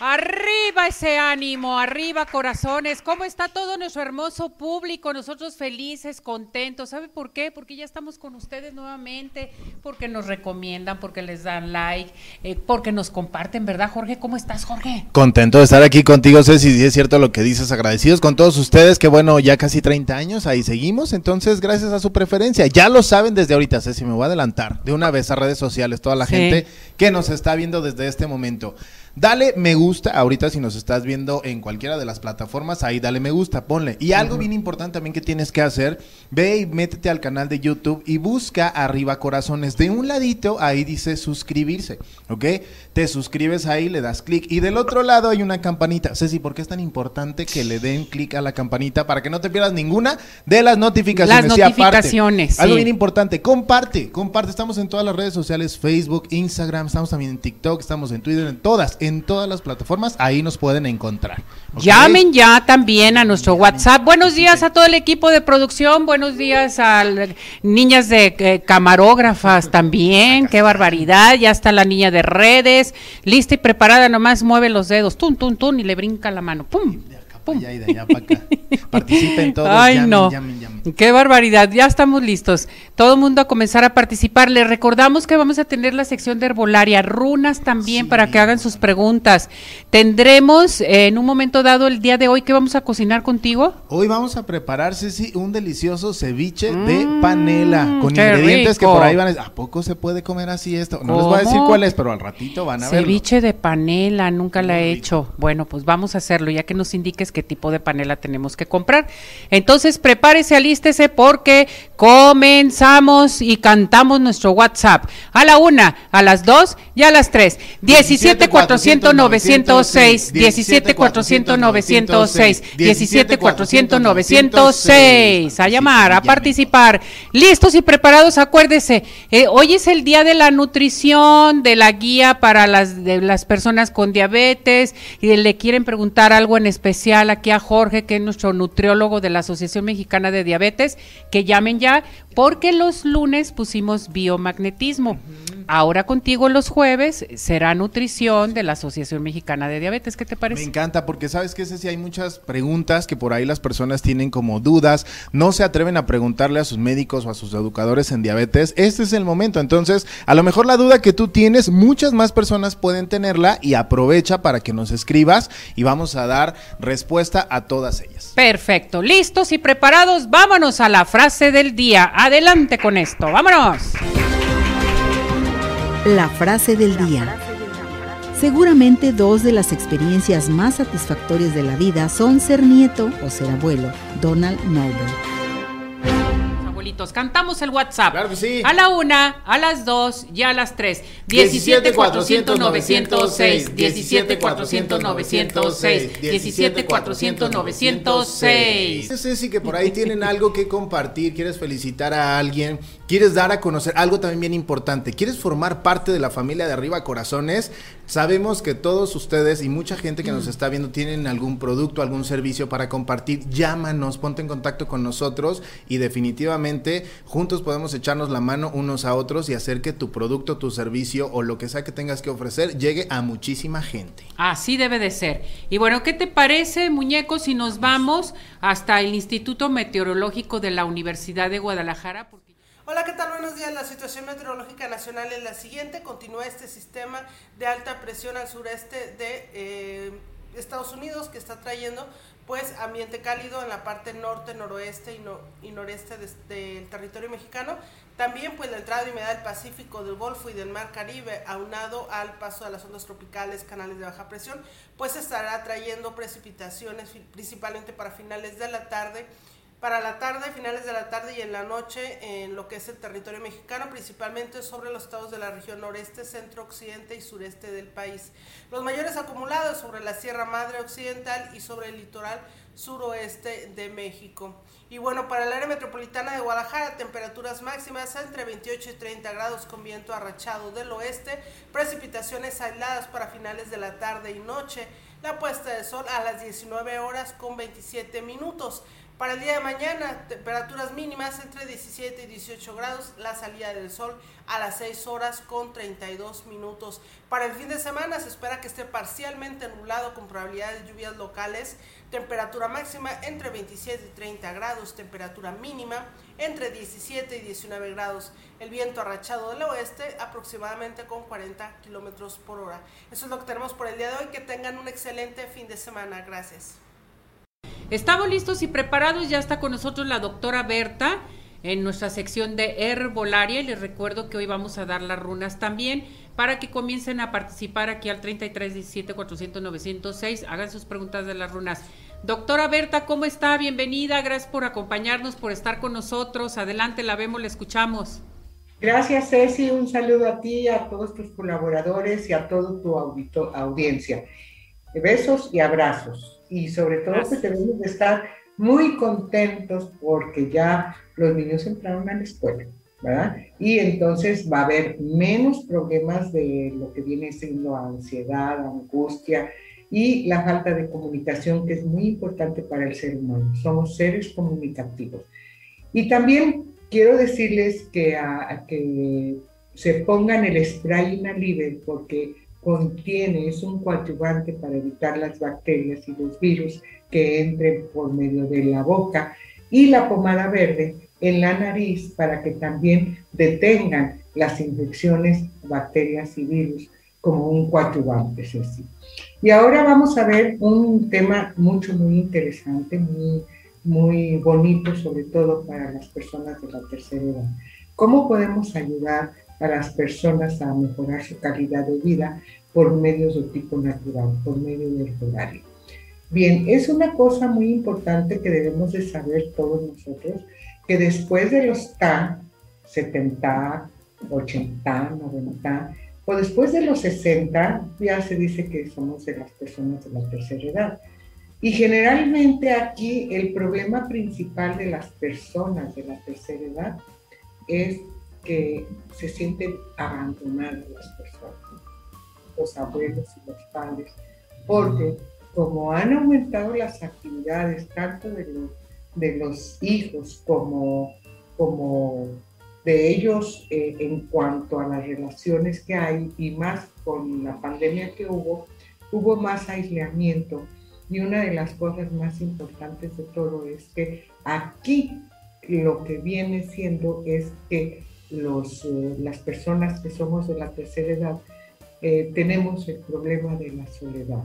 Arriba ese ánimo, arriba corazones. ¿Cómo está todo nuestro hermoso público? Nosotros felices, contentos. ¿Sabe por qué? Porque ya estamos con ustedes nuevamente, porque nos recomiendan, porque les dan like, eh, porque nos comparten, ¿verdad, Jorge? ¿Cómo estás, Jorge? Contento de estar aquí contigo, Ceci, si es cierto lo que dices, agradecidos con todos ustedes, que bueno, ya casi 30 años, ahí seguimos, entonces gracias a su preferencia. Ya lo saben desde ahorita, Ceci, me voy a adelantar de una vez a redes sociales, toda la Sí. gente que nos está viendo desde este momento. Dale me gusta, ahorita si nos estás viendo en cualquiera de las plataformas, ahí dale me gusta, ponle. Y algo bien importante también que tienes que hacer, ve y métete al canal de YouTube y busca arriba corazones. De un ladito ahí dice suscribirse, ¿ok? Te suscribes ahí, le das clic y del otro lado hay una campanita. Ceci, ¿por qué es tan importante que le den clic a la campanita para que no te pierdas ninguna de las notificaciones? Las notificaciones, algo bien importante, comparte, comparte. Estamos en todas las redes sociales, Facebook, Instagram, estamos también en TikTok, estamos en Twitter, en todas, en todas las plataformas, ahí nos pueden encontrar. Llamen ya también a nuestro WhatsApp. Buenos días a todo el equipo de producción, buenos días a niñas de eh, camarógrafas también, qué barbaridad, ya está la niña de redes, lista y preparada, nomás mueve los dedos, tun, tun, tun, y le brinca la mano, pum. De acá para allá y de allá para acá. Participen todos, Ay, llamen, no. llamen, llamen. Qué barbaridad, ya estamos listos. Todo el mundo a comenzar a participar. Les recordamos que vamos a tener la sección de herbolaria, runas también Sí. para que hagan sus preguntas. Tendremos eh, en un momento dado el día de hoy que vamos a cocinar contigo. Hoy vamos a preparar, Ceci, un delicioso ceviche de panela con Mm, ingredientes que por ahí van a decir, ¿a poco se puede comer así esto? No les voy a decir cuál es, pero al ratito van a verlo. Ceviche de panela, nunca la he hecho. Bueno, pues vamos a hacerlo, ya que nos indiques qué tipo de panela tenemos que comprar. Entonces, prepárese, alístese, porque comenzamos y cantamos nuestro WhatsApp. A la una, a las dos y a las tres. 17 400 906, 17 400 906, 17 400 906. A llamar, a participar. Listos y preparados, acuérdese, eh, hoy es el día de la nutrición, de la guía para las, de las personas con diabetes y le quieren preguntar algo en especial aquí a Jorge, que es nuestro nutriólogo de la Asociación Mexicana de Diabetes, que llamen ya, porque los lunes pusimos biomagnetismo. Ahora contigo los jueves será nutrición de la Asociación Mexicana de Diabetes. ¿Qué te Me parece? encanta porque sabes que si hay muchas preguntas que por ahí las personas tienen como dudas, no se atreven a preguntarle a sus médicos o a sus educadores en diabetes. Este es el momento. Entonces, a lo mejor la duda que tú tienes, muchas más personas pueden tenerla y aprovecha para que nos escribas y vamos a dar respuesta a todas ellas. Perfecto, listos y preparados, vámonos a la frase del día. Adelante con esto, vámonos. La frase del día. Seguramente dos de las experiencias más satisfactorias de la vida son ser nieto o ser abuelo. Donald Noble. Cantamos el WhatsApp. Claro que sí. A la una, a las dos y a las tres. 17 400 906, 17 400 906, 17 400 906. Ceci, que por ahí tienen algo que compartir, quieres felicitar a alguien, quieres dar a conocer algo también bien importante, quieres formar parte de la familia de Arriba Corazones. Sabemos que todos ustedes y mucha gente que nos está viendo tienen algún producto, algún servicio para compartir. Llámanos, ponte en contacto con nosotros y definitivamente juntos podemos echarnos la mano unos a otros y hacer que tu producto, tu servicio o lo que sea que tengas que ofrecer llegue a muchísima gente. Así debe de ser. Y bueno, ¿qué te parece, muñeco, si nos vamos hasta el Instituto Meteorológico de la Universidad de Guadalajara? Hola, ¿qué tal? Buenos días. La situación meteorológica nacional es la siguiente. Continúa este sistema de alta presión al sureste de eh, Estados Unidos que está trayendo pues ambiente cálido en la parte norte, noroeste y, no- y noreste del territorio mexicano. También pues la entrada de humedad del Pacífico, del Golfo y del Mar Caribe, aunado al paso de las ondas tropicales, canales de baja presión, pues estará trayendo precipitaciones principalmente para finales de la tarde para la tarde, finales de la tarde y en la noche en lo que es el territorio mexicano, principalmente sobre los estados de la región noreste, centro, occidente y sureste del país. Los mayores acumulados sobre la Sierra Madre Occidental y sobre el litoral suroeste de México. Y bueno, para el área metropolitana de Guadalajara, temperaturas máximas entre 28 y 30 grados con viento arrachado del oeste, precipitaciones aisladas para finales de la tarde y noche, La puesta de sol a las 19 horas con 27 minutos. Para el día de mañana, temperaturas mínimas entre 17 y 18 grados, la salida del sol a las 6 horas con 32 minutos. Para el fin de semana se espera que esté parcialmente nublado con probabilidad de lluvias locales, temperatura máxima entre 27 y 30 grados, temperatura mínima entre 17 y 19 grados. El viento arrachado del oeste aproximadamente con 40 kilómetros por hora. Eso es lo que tenemos por el día de hoy. Que tengan un excelente fin de semana. Gracias. Estamos listos y preparados, ya está con nosotros la doctora Berta en nuestra sección de herbolaria y les recuerdo que hoy vamos a dar las runas también para que comiencen a participar aquí al 33 17 400 906, hagan sus preguntas de las runas. Doctora Berta, ¿cómo está? Bienvenida, gracias por acompañarnos, por estar con nosotros. Adelante, la vemos, la escuchamos. Gracias, Ceci. Un saludo a ti, a todos tus colaboradores y a toda tu audiencia. Besos y abrazos y sobre todo que debemos de estar muy contentos porque ya los niños entraron a la escuela, ¿verdad? Y entonces va a haber menos problemas de lo que viene siendo ansiedad, angustia y la falta de comunicación que es muy importante para el ser humano. Somos seres comunicativos. Y también quiero decirles que, a, que se pongan el spray inalible porque contiene, es un coadyuvante para evitar las bacterias y los virus que entren por medio de la boca y la pomada verde en la nariz para que también detengan las infecciones, bacterias y virus como un coadyuvante. Es Y ahora vamos a ver un tema mucho, muy interesante, muy, muy bonito, sobre todo para las personas de la tercera edad. ¿Cómo podemos ayudar a las personas a mejorar su calidad de vida por medios de tipo natural, por medio del horario. Bien, es una cosa muy importante que debemos de saber todos nosotros, que después de los TAN, 70, 80, 90, o después de los 60, ya se dice que somos de las personas de la tercera edad. Y generalmente aquí el problema principal de las personas de la tercera edad es que se sienten abandonadas las personas, los abuelos y los padres, porque como han aumentado las actividades tanto de los, de los hijos como, como de ellos eh, en cuanto a las relaciones que hay y más con la pandemia que hubo, hubo más aislamiento. Y una de las cosas más importantes de todo es que aquí lo que viene siendo es que los, eh, las personas que somos de la tercera edad eh, tenemos el problema de la soledad.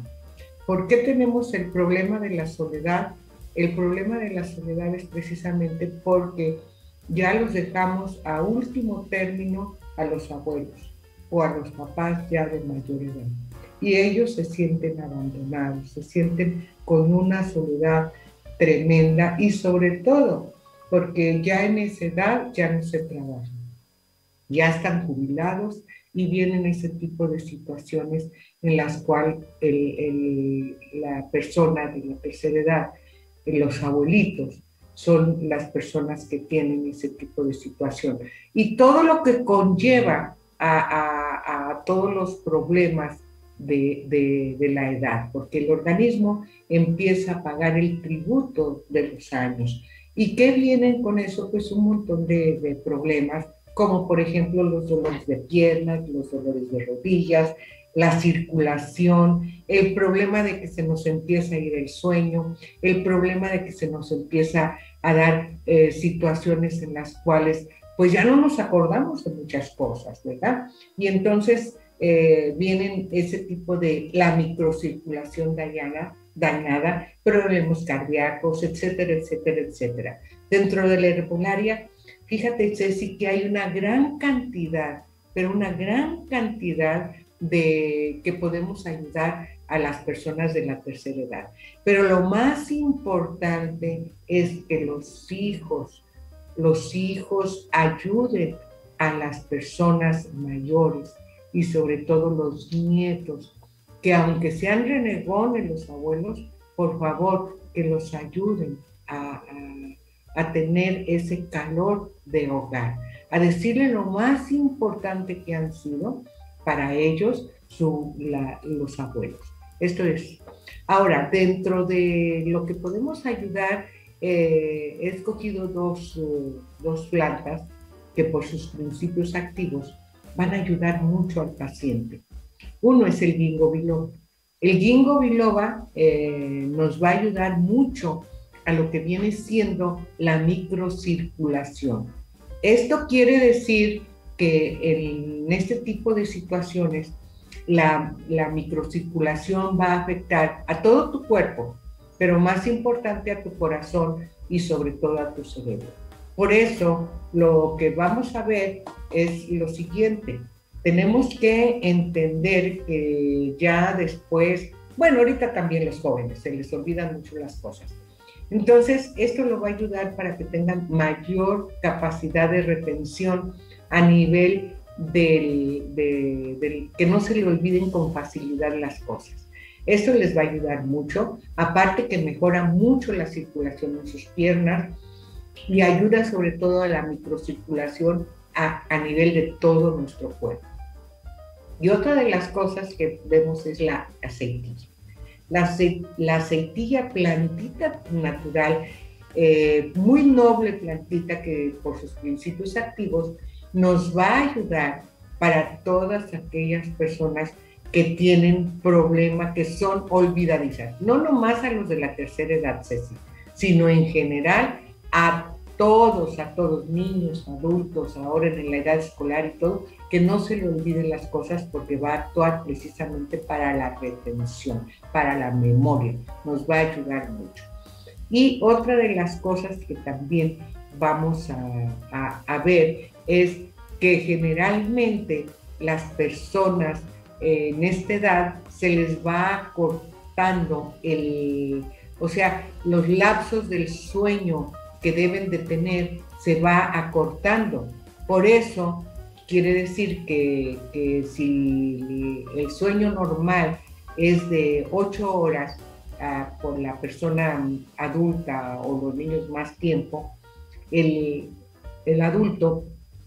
¿Por qué tenemos el problema de la soledad? El problema de la soledad es precisamente porque ya los dejamos a último término a los abuelos o a los papás ya de mayor edad. Y ellos se sienten abandonados, se sienten con una soledad tremenda y sobre todo porque ya en esa edad ya no se trabaja ya están jubilados y vienen ese tipo de situaciones en las cuales la persona de la tercera edad, los abuelitos, son las personas que tienen ese tipo de situación. Y todo lo que conlleva a, todos los problemas de, de, la edad, porque el organismo empieza a pagar el tributo de los años. ¿Y qué vienen con eso? Pues un montón de, de problemas como por ejemplo los dolores de piernas, los dolores de rodillas, la circulación, el problema de que se nos empieza a ir el sueño, el problema de que se nos empieza a dar eh, situaciones en las cuales pues ya no nos acordamos de muchas cosas, ¿verdad? Y entonces eh, vienen ese tipo de la microcirculación dañada, dañada, problemas cardíacos, etcétera, etcétera, etcétera. Dentro de la herbolaria Fíjate, Ceci, que hay una gran cantidad, pero una gran cantidad de que podemos ayudar a las personas de la tercera edad. Pero lo más importante es que los hijos, los hijos ayuden a las personas mayores y sobre todo los nietos, que aunque sean renegones los abuelos, por favor, que los ayuden a a tener ese calor de hogar, a decirle lo más importante que han sido para ellos los abuelos. Esto es. Ahora, dentro de lo que podemos ayudar, eh, he escogido dos, uh, dos plantas que por sus principios activos van a ayudar mucho al paciente. Uno es el ginkgo biloba. El ginkgo biloba eh, nos va a ayudar mucho a lo que viene siendo la microcirculación. Esto quiere decir que en este tipo de situaciones la, la microcirculación va a afectar a todo tu cuerpo, pero más importante a tu corazón y sobre todo a tu cerebro. Por eso lo que vamos a ver es lo siguiente. Tenemos que entender que ya después, bueno, ahorita también los jóvenes, se les olvidan mucho las cosas. Entonces, esto lo va a ayudar para que tengan mayor capacidad de retención a nivel del, que no se le olviden con facilidad las cosas. Esto les va a ayudar mucho, aparte que mejora mucho la circulación en sus piernas, y ayuda sobre todo a la microcirculación a, a nivel de todo nuestro cuerpo. Y otra de las cosas que vemos es la aceitilla. La, la aceitilla plantita natural, eh, muy noble plantita que por sus principios activos nos va a ayudar para todas aquellas personas que tienen problemas que son olvidadizas. No nomás a los de la tercera edad, Ceci, sino en general a todos, a todos, niños, adultos, ahora en la edad escolar y todo, que no se le olviden las cosas porque va a actuar precisamente para la retención, para la memoria, nos va a ayudar mucho. Y otra de las cosas que también vamos a, a, ver es que generalmente las personas en esta edad se les va cortando el, o sea, los lapsos del sueño que deben de tener se va acortando. Por eso quiere decir que, si el sueño normal es de 8 horas ah, por la persona adulta o los niños más tiempo, el, adulto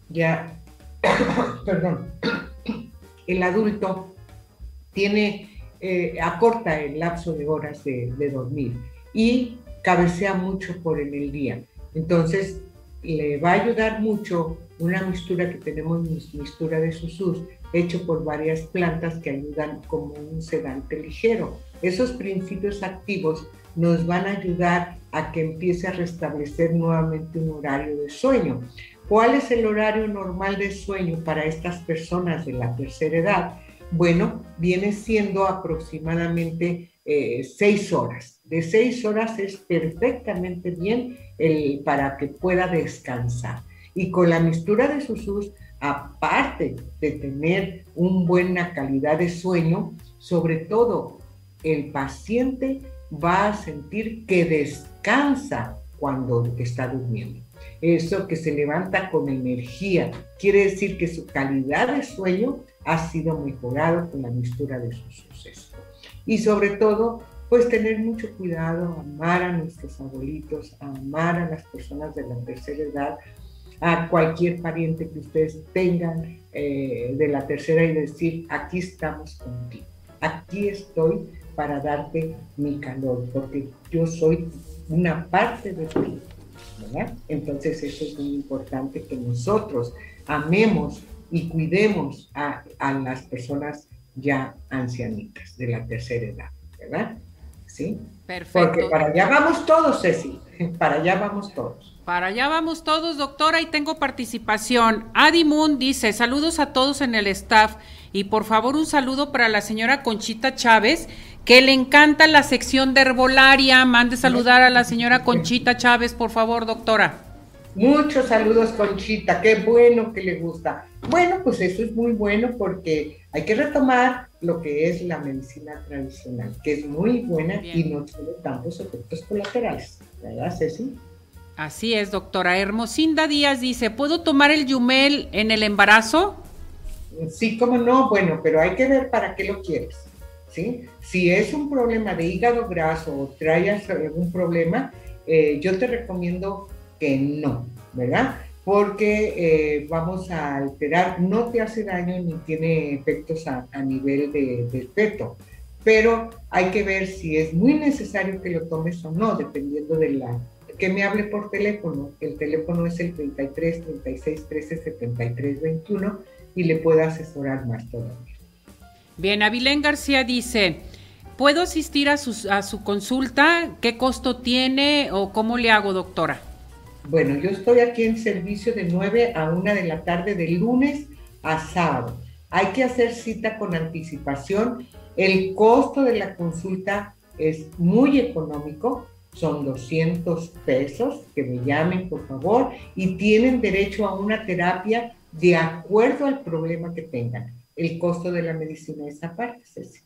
ya, perdón, el adulto tiene, eh, acorta el lapso de horas de, de dormir y cabecea mucho por en el día. Entonces, le va a ayudar mucho una mistura que tenemos, mistura de susus, hecho por varias plantas que ayudan como un sedante ligero. Esos principios activos nos van a ayudar a que empiece a restablecer nuevamente un horario de sueño. ¿Cuál es el horario normal de sueño para estas personas de la tercera edad? Bueno, viene siendo aproximadamente eh, seis horas. De seis horas es perfectamente bien para que pueda descansar. Y con la mistura de susus, aparte de tener una buena calidad de sueño, sobre todo el paciente va a sentir que descansa cuando está durmiendo. Eso que se levanta con energía, quiere decir que su calidad de sueño ha sido mejorado con la mistura de sus sucesos y sobre todo, pues tener mucho cuidado, amar a nuestros abuelitos, amar a las personas de la tercera edad, a cualquier pariente que ustedes tengan eh, de la tercera y decir, aquí estamos contigo, aquí estoy para darte mi calor, porque yo soy una parte de ti. ¿verdad? Entonces eso es muy importante que nosotros amemos y cuidemos a, a las personas ya ancianitas de la tercera edad, ¿verdad? ¿Sí? Perfecto. Porque para allá vamos todos, Ceci, para allá vamos todos. Para allá vamos todos, doctora, y tengo participación. Adi Moon dice, saludos a todos en el staff y por favor un saludo para la señora Conchita Chávez, que le encanta la sección de herbolaria. Mande saludar a la señora Conchita Chávez, por favor, doctora. Muchos saludos, Conchita, qué bueno que le gusta. Bueno, pues eso es muy bueno porque hay que retomar lo que es la medicina tradicional, que es muy buena y no tiene tantos efectos colaterales, ¿verdad, Ceci? Así es, doctora. Hermosinda Díaz dice, ¿puedo tomar el yumel en el embarazo? Sí, cómo no, bueno, pero hay que ver para qué lo quieres, ¿sí? Si es un problema de hígado graso o traes algún problema, eh, yo te recomiendo que no, ¿verdad? porque eh, vamos a alterar, no te hace daño ni tiene efectos a, nivel de, del pero hay que ver si es muy necesario que lo tomes o no, dependiendo de la... Que me hable por teléfono. El teléfono es el 33 36 13 73 21 y le puedo asesorar más todavía. Bien, Avilén García dice, ¿puedo asistir a, a su consulta? ¿Qué costo tiene o cómo le hago, doctora? Bueno, yo estoy aquí en servicio de 9 a 1 de la tarde de lunes a sábado. Hay que hacer cita con anticipación. El costo de la consulta es muy económico, son 200 pesos, que me llamen por favor, y tienen derecho a una terapia de acuerdo al problema que tengan. El costo de la medicina es aparte, Ceci.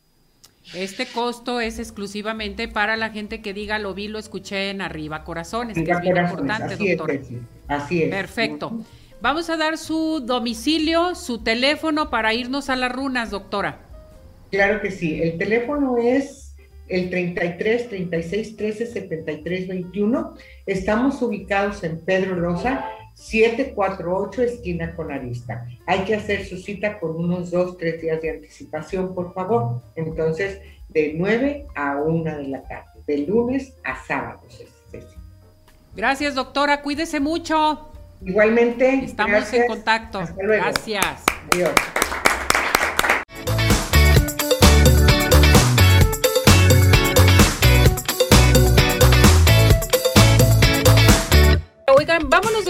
Este costo es exclusivamente para la gente que diga lo vi, lo escuché en arriba corazones, que es bien importante, así doctor. Es, así es. Perfecto. Vamos a dar su domicilio, su teléfono para irnos a las runas, doctora. Claro que sí. El teléfono es el 33 36 13 73 21. Estamos ubicados en Pedro Rosa 748 esquina con Arista. Hay que hacer su cita con unos dos, tres días de anticipación, por favor. Entonces, de 9 a 1 de la tarde, de lunes a sábado. Gracias, doctora. Cuídese mucho. Igualmente. Estamos en contacto. Gracias. Adiós.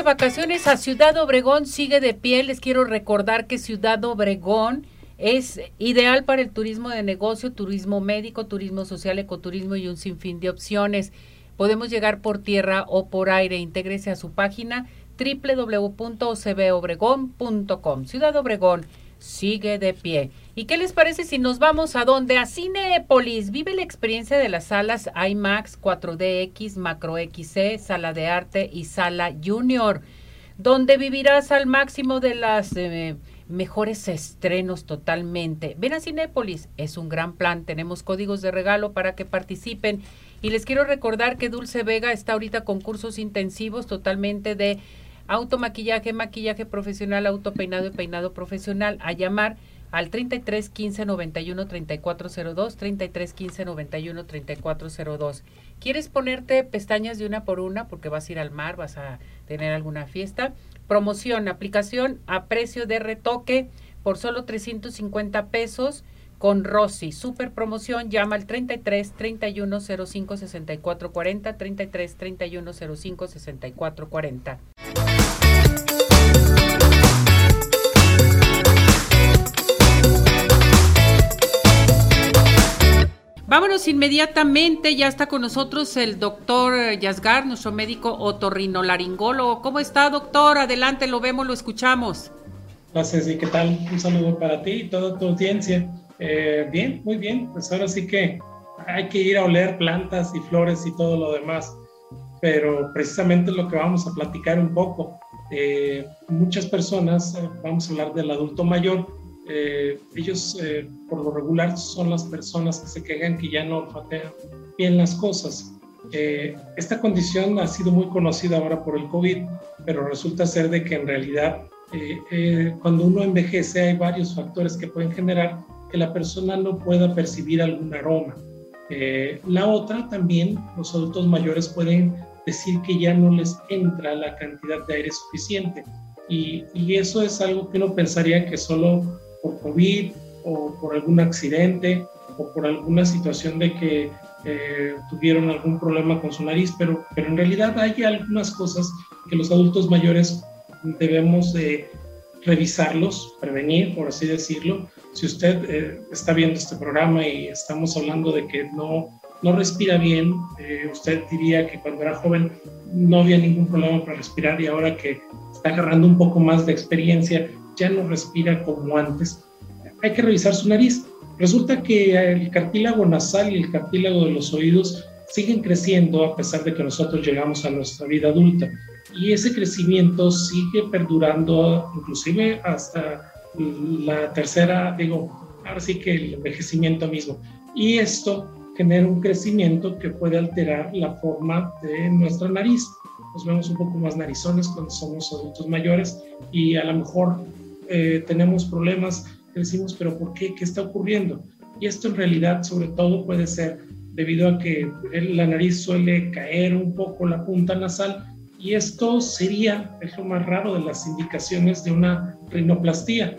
Vacaciones a Ciudad Obregón, sigue de pie. Les quiero recordar que Ciudad Obregón es ideal para el turismo de negocio, turismo médico, turismo social, ecoturismo y un sinfín de opciones. Podemos llegar por tierra o por aire. Intégrese a su página www.ocbobregón.com. Ciudad Obregón sigue de pie. ¿Y qué les parece si nos vamos a dónde? A Cinepolis. Vive la experiencia de las salas IMAX, 4DX, Macro XC, Sala de Arte y Sala Junior, donde vivirás al máximo de las eh, mejores estrenos totalmente. Ven a Cinépolis, es un gran plan. Tenemos códigos de regalo para que participen. Y les quiero recordar que Dulce Vega está ahorita con cursos intensivos totalmente de automaquillaje, maquillaje profesional, autopeinado y peinado profesional. A llamar al 33 15 91 3402, 33 15 91 3402. ¿Quieres ponerte pestañas de una por una porque vas a ir al mar, vas a tener alguna fiesta? Promoción, aplicación a precio de retoque por solo 350 pesos con Rosy. Super promoción, llama al 33 31 05 64 40, 33 31 05 64 40. Vámonos inmediatamente, ya está con nosotros el doctor Yasgar, nuestro médico otorrinolaringólogo. ¿Cómo está, doctor? Adelante, lo vemos, lo escuchamos. Gracias, ¿y qué tal? Un saludo para ti y toda tu audiencia. Eh, bien, muy bien, pues ahora sí que hay que ir a oler plantas y flores y todo lo demás, pero precisamente lo que vamos a platicar un poco. Eh, muchas personas, eh, vamos a hablar del adulto mayor, eh, ellos eh, por lo regular son las personas que se quejan que ya no olfatean bien las cosas. Eh, esta condición ha sido muy conocida ahora por el COVID, pero resulta ser de que en realidad cuando uno envejece hay varios factores que pueden generar que la persona no pueda percibir algún aroma. la otra también, los adultos mayores pueden decir que ya no les entra la cantidad de aire suficiente. Y, y, eso es algo que uno pensaría que solo por COVID o por algún accidente o por alguna situación de que eh, tuvieron algún problema con su nariz, pero, pero en realidad hay algunas cosas que los adultos mayores debemos de revisarlos, prevenir, por así decirlo. Si usted eh, está viendo este programa y estamos hablando de que no, no respira bien, eh, usted diría que cuando era joven no había ningún problema para respirar y ahora que está agarrando un poco más de experiencia, ya no respira como antes. Hay que revisar su nariz. Resulta que el cartílago nasal y el cartílago de los oídos siguen creciendo a pesar de que nosotros llegamos a nuestra vida adulta. Y ese crecimiento sigue perdurando inclusive hasta la tercera, digo, ahora sí que el envejecimiento mismo. Y esto genera un crecimiento que puede alterar la forma de nuestra nariz. Nos vemos un poco más narizones cuando somos adultos mayores y a lo mejor eh, tenemos problemas, decimos, pero ¿por qué? ¿Qué está ocurriendo? Y esto en realidad sobre todo puede ser debido a que la nariz suele caer un poco la punta nasal y esto sería, es lo más raro de las indicaciones de una rinoplastía.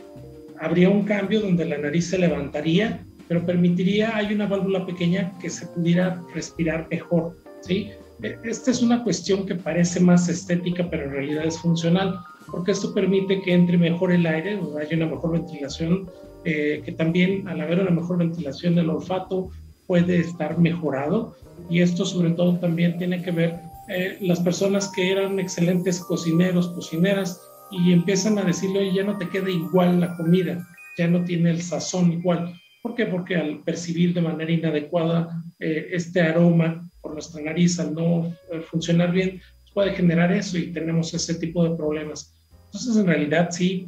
Habría un cambio donde la nariz se levantaría, pero permitiría, hay una válvula pequeña que se pudiera respirar mejor, ¿sí? E, esta es una cuestión que parece más estética, pero en realidad es funcional, porque esto permite que entre mejor el aire, o haya una mejor ventilación, eh, que también al haber una mejor ventilación del olfato puede estar mejorado, y esto sobre todo también tiene que ver eh, las personas que eran excelentes cocineros, cocineras, y empiezan a decirle, oye, ya no te queda igual la comida, ya no tiene el sazón igual. ¿Por qué? Porque al percibir de manera inadecuada eh, este aroma por nuestra nariz, al no eh, funcionar bien, puede generar eso y tenemos ese tipo de problemas. Entonces, en realidad, sí,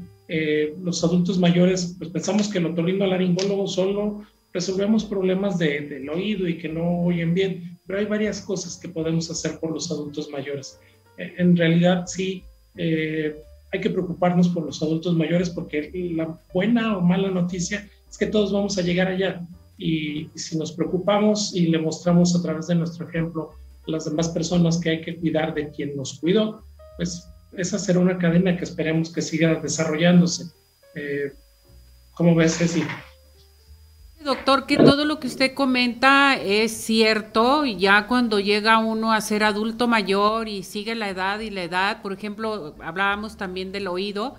los adultos mayores, pues pensamos que el otorrinolaringólogo solo resolvemos problemas del oído y que no oyen bien, pero hay varias cosas que podemos hacer por los adultos mayores. Eh, en realidad, sí, eh, hay que preocuparnos por los adultos mayores porque la buena o mala noticia es que todos vamos a llegar allá. Y, si nos preocupamos y le mostramos a través de nuestro ejemplo las demás personas que hay que cuidar de quien nos cuidó, pues esa será una cadena que esperemos que siga desarrollándose. Eh, ¿Cómo ves, Ceci? Doctor, que todo lo que usted comenta es cierto, y ya cuando llega uno a ser adulto mayor y sigue la edad y la edad, por ejemplo, hablábamos también del oído,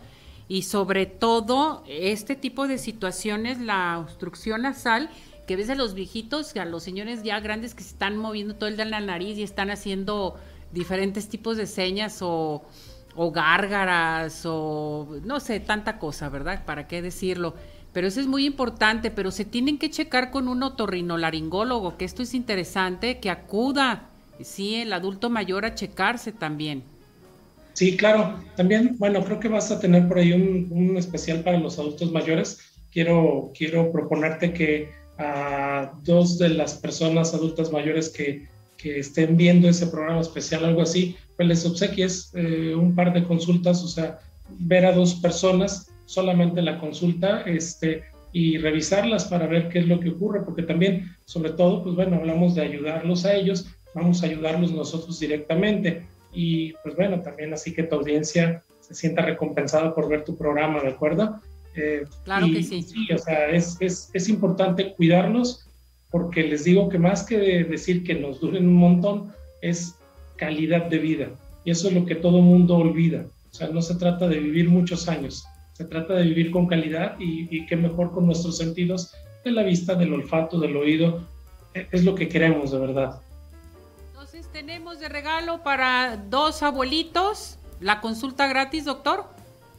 y sobre todo este tipo de situaciones, la obstrucción nasal, que ves a los viejitos, a los señores ya grandes que se están moviendo todo el día en la nariz y están haciendo diferentes tipos de señas o, o gárgaras o no sé, tanta cosa, ¿verdad? ¿Para qué decirlo? pero eso es muy importante, pero se tienen que checar con un otorrinolaringólogo, que esto es interesante, que acuda, sí, el adulto mayor a checarse también. Sí, claro. También, bueno, creo que vas a tener por ahí un, especial para los adultos mayores. Quiero, quiero proponerte que a dos de las personas adultas mayores que, que estén viendo ese programa especial, algo así, pues les obsequies eh, un par de consultas, o sea, ver a dos personas solamente la consulta este, y revisarlas para ver qué es lo que ocurre, porque también, sobre todo, pues bueno, hablamos de ayudarlos a ellos, vamos a ayudarlos nosotros directamente. Y pues bueno, también así que tu audiencia se sienta recompensada por ver tu programa, ¿de acuerdo? Eh, claro que sí. Sí, o sea, es, es, es importante cuidarlos porque les digo que más que decir que nos duren un montón, es calidad de vida. Y eso es lo que todo mundo olvida. O sea, no se trata de vivir muchos años, se trata de vivir con calidad y, qué mejor con nuestros sentidos de la vista, del olfato, del oído. E, es lo que queremos de verdad. Entonces tenemos de regalo para dos abuelitos la consulta gratis, doctor.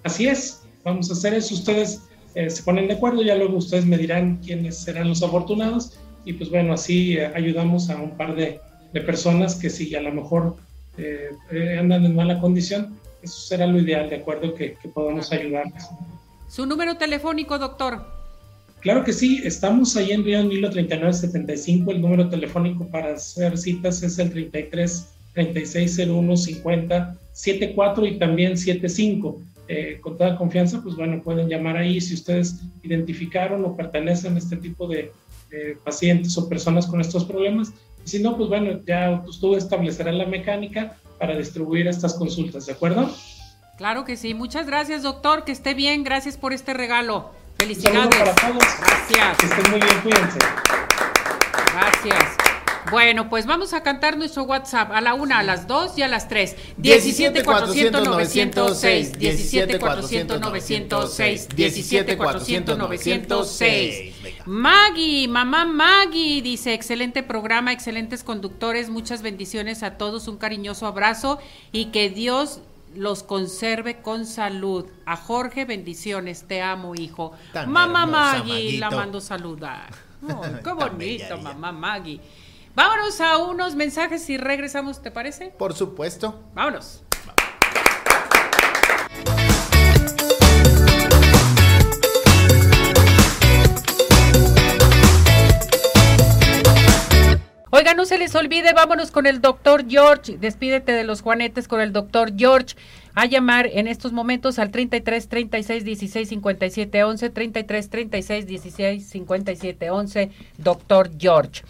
Así es, vamos a hacer eso. Ustedes eh, se ponen de acuerdo, ya luego ustedes me dirán quiénes serán los afortunados y pues bueno, así eh, ayudamos a un par de, personas que si a lo mejor eh, andan en mala condición, eso será lo ideal, de acuerdo, que, podamos ayudarles. ¿Su número telefónico, doctor? Claro que sí, estamos ahí en Río 3975. El número telefónico para hacer citas es el 33 3601 50 74 y también 75. Eh, con toda confianza, pues bueno, pueden llamar ahí si ustedes identificaron o pertenecen a este tipo de, pacientes o personas con estos problemas. Y si no, pues bueno, ya tú establecerás la mecánica para distribuir estas consultas, ¿de acuerdo? Claro que sí. Muchas gracias, doctor. Que esté bien. Gracias por este regalo. Felicidades. para todos. Gracias. Que estén muy bien. Cuídense. Gracias. Bueno, pues vamos a cantar nuestro WhatsApp a la una, a las dos y a las tres. 17 400 906. 17 400 906. 17 400 906. Maggie, mamá Maggie, dice: excelente programa, excelentes conductores. Muchas bendiciones a todos. Un cariñoso abrazo y que Dios los conserve con salud. A Jorge, bendiciones. Te amo, hijo. mamá Maggie, la mando saludar. qué bonito, mamá Maggie. Vámonos a unos mensajes y regresamos, ¿te parece? Por supuesto. Vámonos. Oiga, no se les olvide, vámonos con el doctor George. Despídete de los juanetes con el doctor George. A llamar en estos momentos al 33 36 16 57 11, 33 36 16 57 11, doctor George.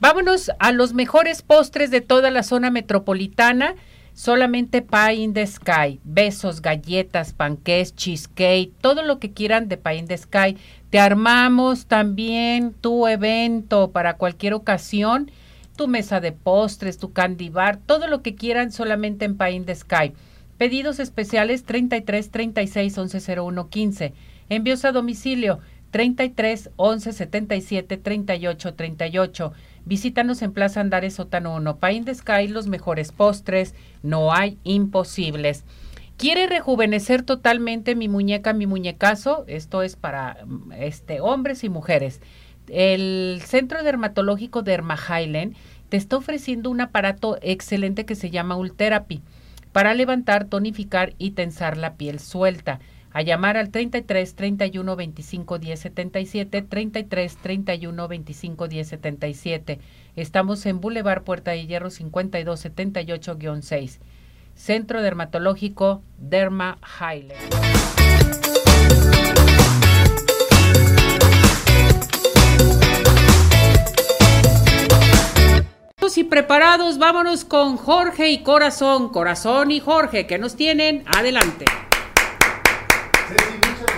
Vámonos a los mejores postres de toda la zona metropolitana. Solamente Pie in the Sky. Besos, galletas, panqués, cheesecake, todo lo que quieran de Pie in the Sky. Te armamos también tu evento para cualquier ocasión, tu mesa de postres, tu candy bar, todo lo que quieran solamente en Pie in the Sky. Pedidos especiales 33 36 11 01 15. Envíos a domicilio 33 11 77 38 38. Visítanos en Plaza Andares Sótano 1. Pain de Sky, los mejores postres. No hay imposibles. ¿Quiere rejuvenecer totalmente mi muñeca, mi muñecazo? Esto es para este, hombres y mujeres. El Centro Dermatológico Derma Highland te está ofreciendo un aparato excelente que se llama Ultherapy para levantar, tonificar y tensar la piel suelta a llamar al 33 31 25 10 77, 33 31 25 10 77. Estamos en Boulevard Puerta de Hierro 52 78-6. Centro Dermatológico Derma Highland. y preparados, vámonos con Jorge y Corazón, Corazón y Jorge, que nos tienen adelante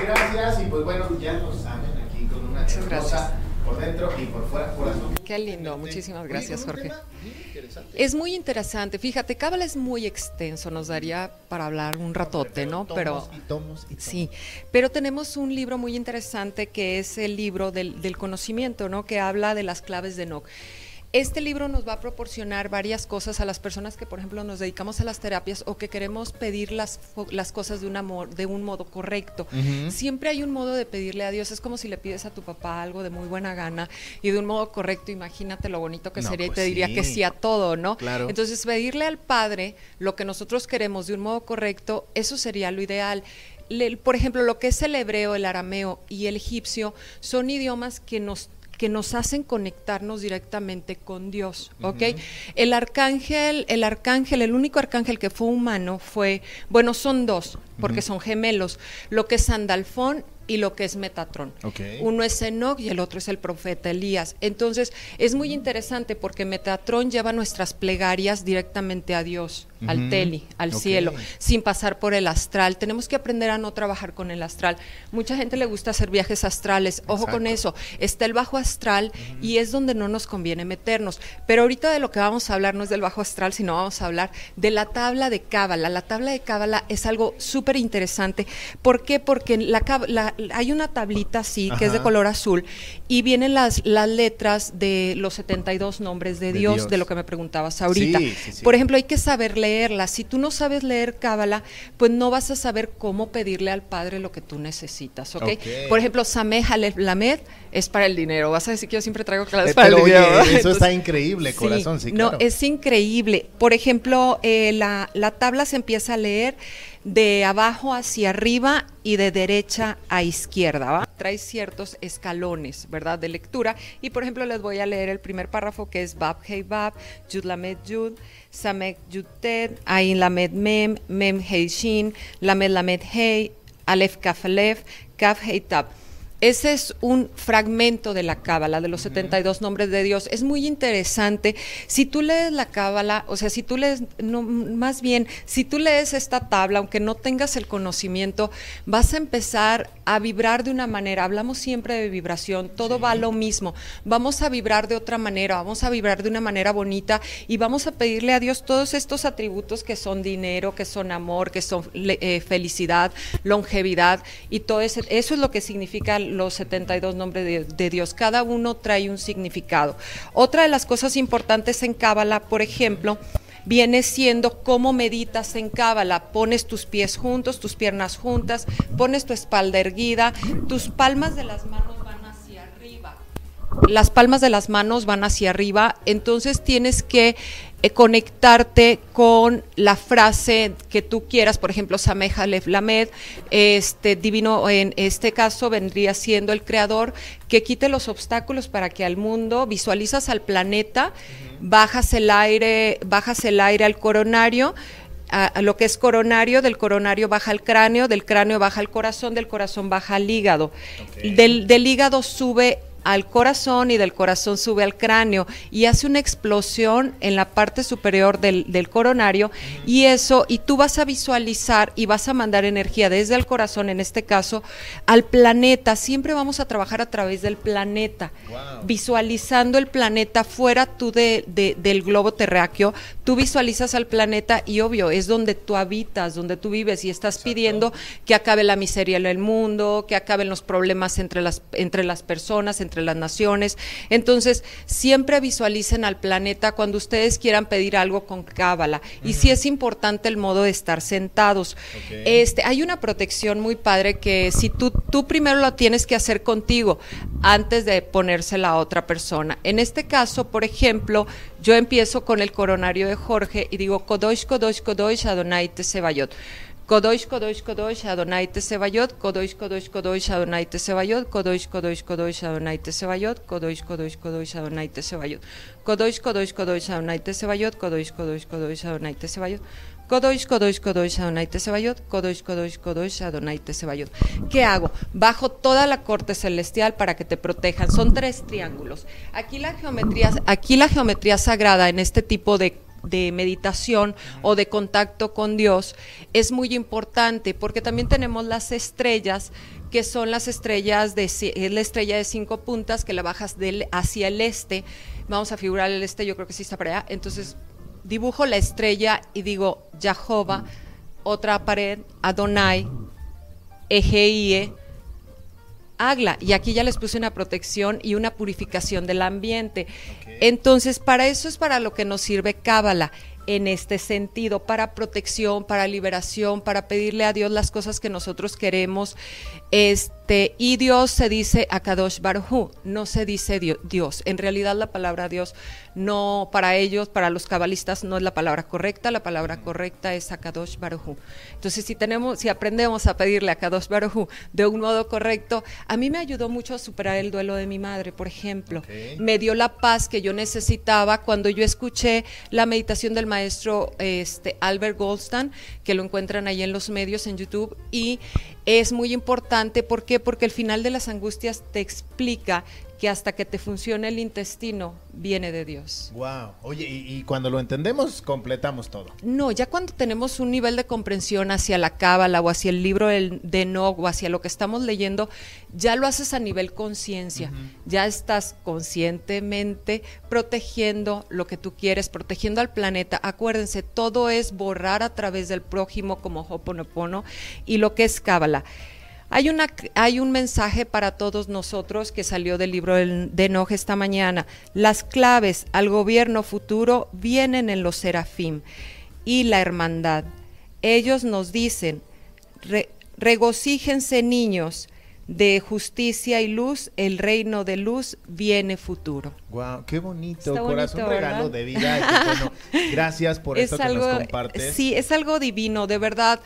gracias y pues bueno, ya lo saben aquí con una hermosa por dentro y por fuera, corazón. Qué lindo, muchísimas gracias Jorge. Es muy interesante, fíjate, Cábala es muy extenso, nos daría para hablar un ratote, ¿no? pero sí, pero tenemos un libro muy interesante que es el libro del, del conocimiento, ¿no? Que habla de las claves de Enoch. Este libro nos va a proporcionar varias cosas a las personas que, por ejemplo, nos dedicamos a las terapias o que queremos pedir las, las cosas de un, amor, de un modo correcto. Siempre hay un modo de pedirle a Dios. Es como si le pides a tu papá algo de muy buena gana y de un modo correcto. Imagínate lo bonito que sería y te pues diría que sí a todo, ¿no? Claro. Entonces, pedirle al Padre lo que nosotros queremos de un modo correcto, eso sería lo ideal por ejemplo, lo que es el hebreo, el arameo y el egipcio son idiomas que nos que nos hacen conectarnos directamente con Dios, ¿ok? El arcángel, el arcángel, el único arcángel que fue humano fue, bueno, son dos, porque son gemelos, lo que es Sandalfón y lo que es Metatrón. Uno es Enoch y el otro es el profeta Elías. Entonces, es muy interesante porque Metatrón lleva nuestras plegarias directamente a Dios, al teli, al cielo, sin pasar por el astral. Tenemos que aprender a no trabajar con el astral. Mucha gente le gusta hacer viajes astrales. Ojo con eso. Está el bajo astral y es donde no nos conviene meternos. Pero ahorita de lo que vamos a hablar no es del bajo astral, sino vamos a hablar de la tabla de Cábala. La tabla de Cábala es algo súper interesante. ¿Por qué? Porque la, la hay una tablita así, que es de color azul, y vienen las, las letras de los 72 nombres de, Dios, de lo que me preguntabas ahorita. Por ejemplo, hay que saber leerla. Si tú no sabes leer Cábala, pues no vas a saber cómo pedirle al Padre lo que tú necesitas, ¿ok? Por ejemplo, Sameh Lamed es para el dinero. Vas a decir que yo siempre traigo clases eh, para el dinero. eso está increíble, corazón, sí, No, es increíble. Por ejemplo, eh, la, la tabla se empieza a leer de abajo hacia arriba y de derecha a izquierda. Trae ciertos escalones, ¿verdad? De lectura. Y por ejemplo, les voy a leer el primer párrafo que es Bab Hei Bab, Yud Lamed Yud, Samek Yud Ted, Ain Lamed Mem, Mem Hei Shin, Lamed Lamed Hei, Alef Kaf Alef, Kaf Hei Tab. Ese es un fragmento de la Cábala, de los 72 nombres de Dios. Es muy interesante. Si tú lees la Cábala, o sea, si tú lees, no, más bien, si tú lees esta tabla, aunque no tengas el conocimiento, vas a empezar a vibrar de una manera. Hablamos siempre de vibración, todo va a lo mismo. Vamos a vibrar de otra manera, vamos a vibrar de una manera bonita y vamos a pedirle a Dios todos estos atributos que son dinero, que son amor, que son eh, felicidad, longevidad y todo eso. Eso es lo que significa los 72 nombres de, Dios. Cada uno trae un significado. Otra de las cosas importantes en Cábala, por ejemplo, viene siendo cómo meditas en Cábala. Pones tus pies juntos, tus piernas juntas, pones tu espalda erguida, tus palmas de las manos. Las palmas de las manos van hacia arriba, entonces tienes que eh, conectarte con la frase que tú quieras, por ejemplo, Sameja Lamed, este divino, en este caso vendría siendo el creador que quite los obstáculos para que al mundo visualizas al planeta bajas el aire, bajas el aire al coronario, a, lo que es coronario, del coronario baja al cráneo, del cráneo baja al corazón, del corazón baja al hígado. Del, del hígado sube al corazón y del corazón sube al cráneo y hace una explosión en la parte superior del, coronario y eso, y tú vas a visualizar y vas a mandar energía desde el corazón, en este caso, al planeta. Siempre vamos a trabajar a través del planeta, visualizando el planeta fuera tú de, del globo terráqueo, tú visualizas al planeta y obvio, es donde tú habitas, donde tú vives y estás pidiendo que acabe la miseria en el mundo, que acaben los problemas entre las, entre las personas, entre las naciones. Entonces, siempre visualicen al planeta cuando ustedes quieran pedir algo con cábala. Y sí es importante el modo de estar sentados. Este, hay una protección muy padre que si tú, tú primero lo tienes que hacer contigo antes de ponérsela a otra persona. En este caso, por ejemplo, yo empiezo con el coronario de Jorge y digo, Kodosh, Kodosh, Kodosh, Adonai Tesebayot. Kodosh, Kodosh, Kodosh, Adonai Tesebayot, Kodosh, Kodosh, Kodosh, Adonai Tesebayot, Kodosh, Kodosh, Kodosh, Adonai Tesebayot, Kodosh, Kodosh, Kodosh, Adonai Tesebayot, Kodosh, Kodosh, Kodosh, Adonai Tesebayot, Kodosh, Kodosh, Kodosh, Adonai Tesebayot, Kodosh, Kodosh, Kodosh, Adonai Tesebayot, Kodosh, Kodosh, Kodosh, Adonai Tesebayot. ¿Qué hago? Bajo toda la corte celestial para que te protejan. Son tres triángulos. Aquí la geometría, aquí la geometría sagrada en este tipo de de meditación o de contacto con Dios es muy importante porque también tenemos las estrellas que son las estrellas de la estrella de cinco puntas que la bajas hacia el este. Vamos a figurar el este yo creo que sí está para allá. Entonces dibujo la estrella y digo Jehová otra pared Adonai Ejeie Agla. Y aquí ya les puse una protección y una purificación del ambiente. Entonces, para eso es para lo que nos sirve Cábala en este sentido, para protección, para liberación, para pedirle a Dios las cosas que nosotros queremos. Este, y Dios se dice Akadosh Baruj no se dice Dios. En realidad la palabra Dios no para ellos, para los cabalistas no es la palabra correcta, la palabra correcta es Akadosh Baruj Entonces, si tenemos si aprendemos a pedirle a Akadosh Baruj de un modo correcto, a mí me ayudó mucho a superar el duelo de mi madre, por ejemplo. Me dio la paz que yo necesitaba cuando yo escuché la meditación del maestro este, Albert Goldstein, que lo encuentran ahí en los medios en YouTube, y es muy importante, ¿por qué? Porque el final de las angustias te explica que hasta que te funcione el intestino viene de Dios. Wow. Oye, y, cuando lo entendemos, completamos todo. No, ya cuando tenemos un nivel de comprensión hacia la cábala o hacia el libro de No o hacia lo que estamos leyendo, ya lo haces a nivel conciencia. Ya estás conscientemente protegiendo lo que tú quieres, protegiendo al planeta. Acuérdense, todo es borrar a través del prójimo como Hoponopono y lo que es cábala. Hay, una, hay un mensaje para todos nosotros que salió del libro de Enoje esta mañana. Las claves al gobierno futuro vienen en los serafim y la hermandad. Ellos nos dicen, regocíjense niños, de justicia y luz, el reino de luz viene futuro. Wow, qué bonito, corazón regalo de vida. gracias por esto que nos compartes. Sí, es algo divino, de verdad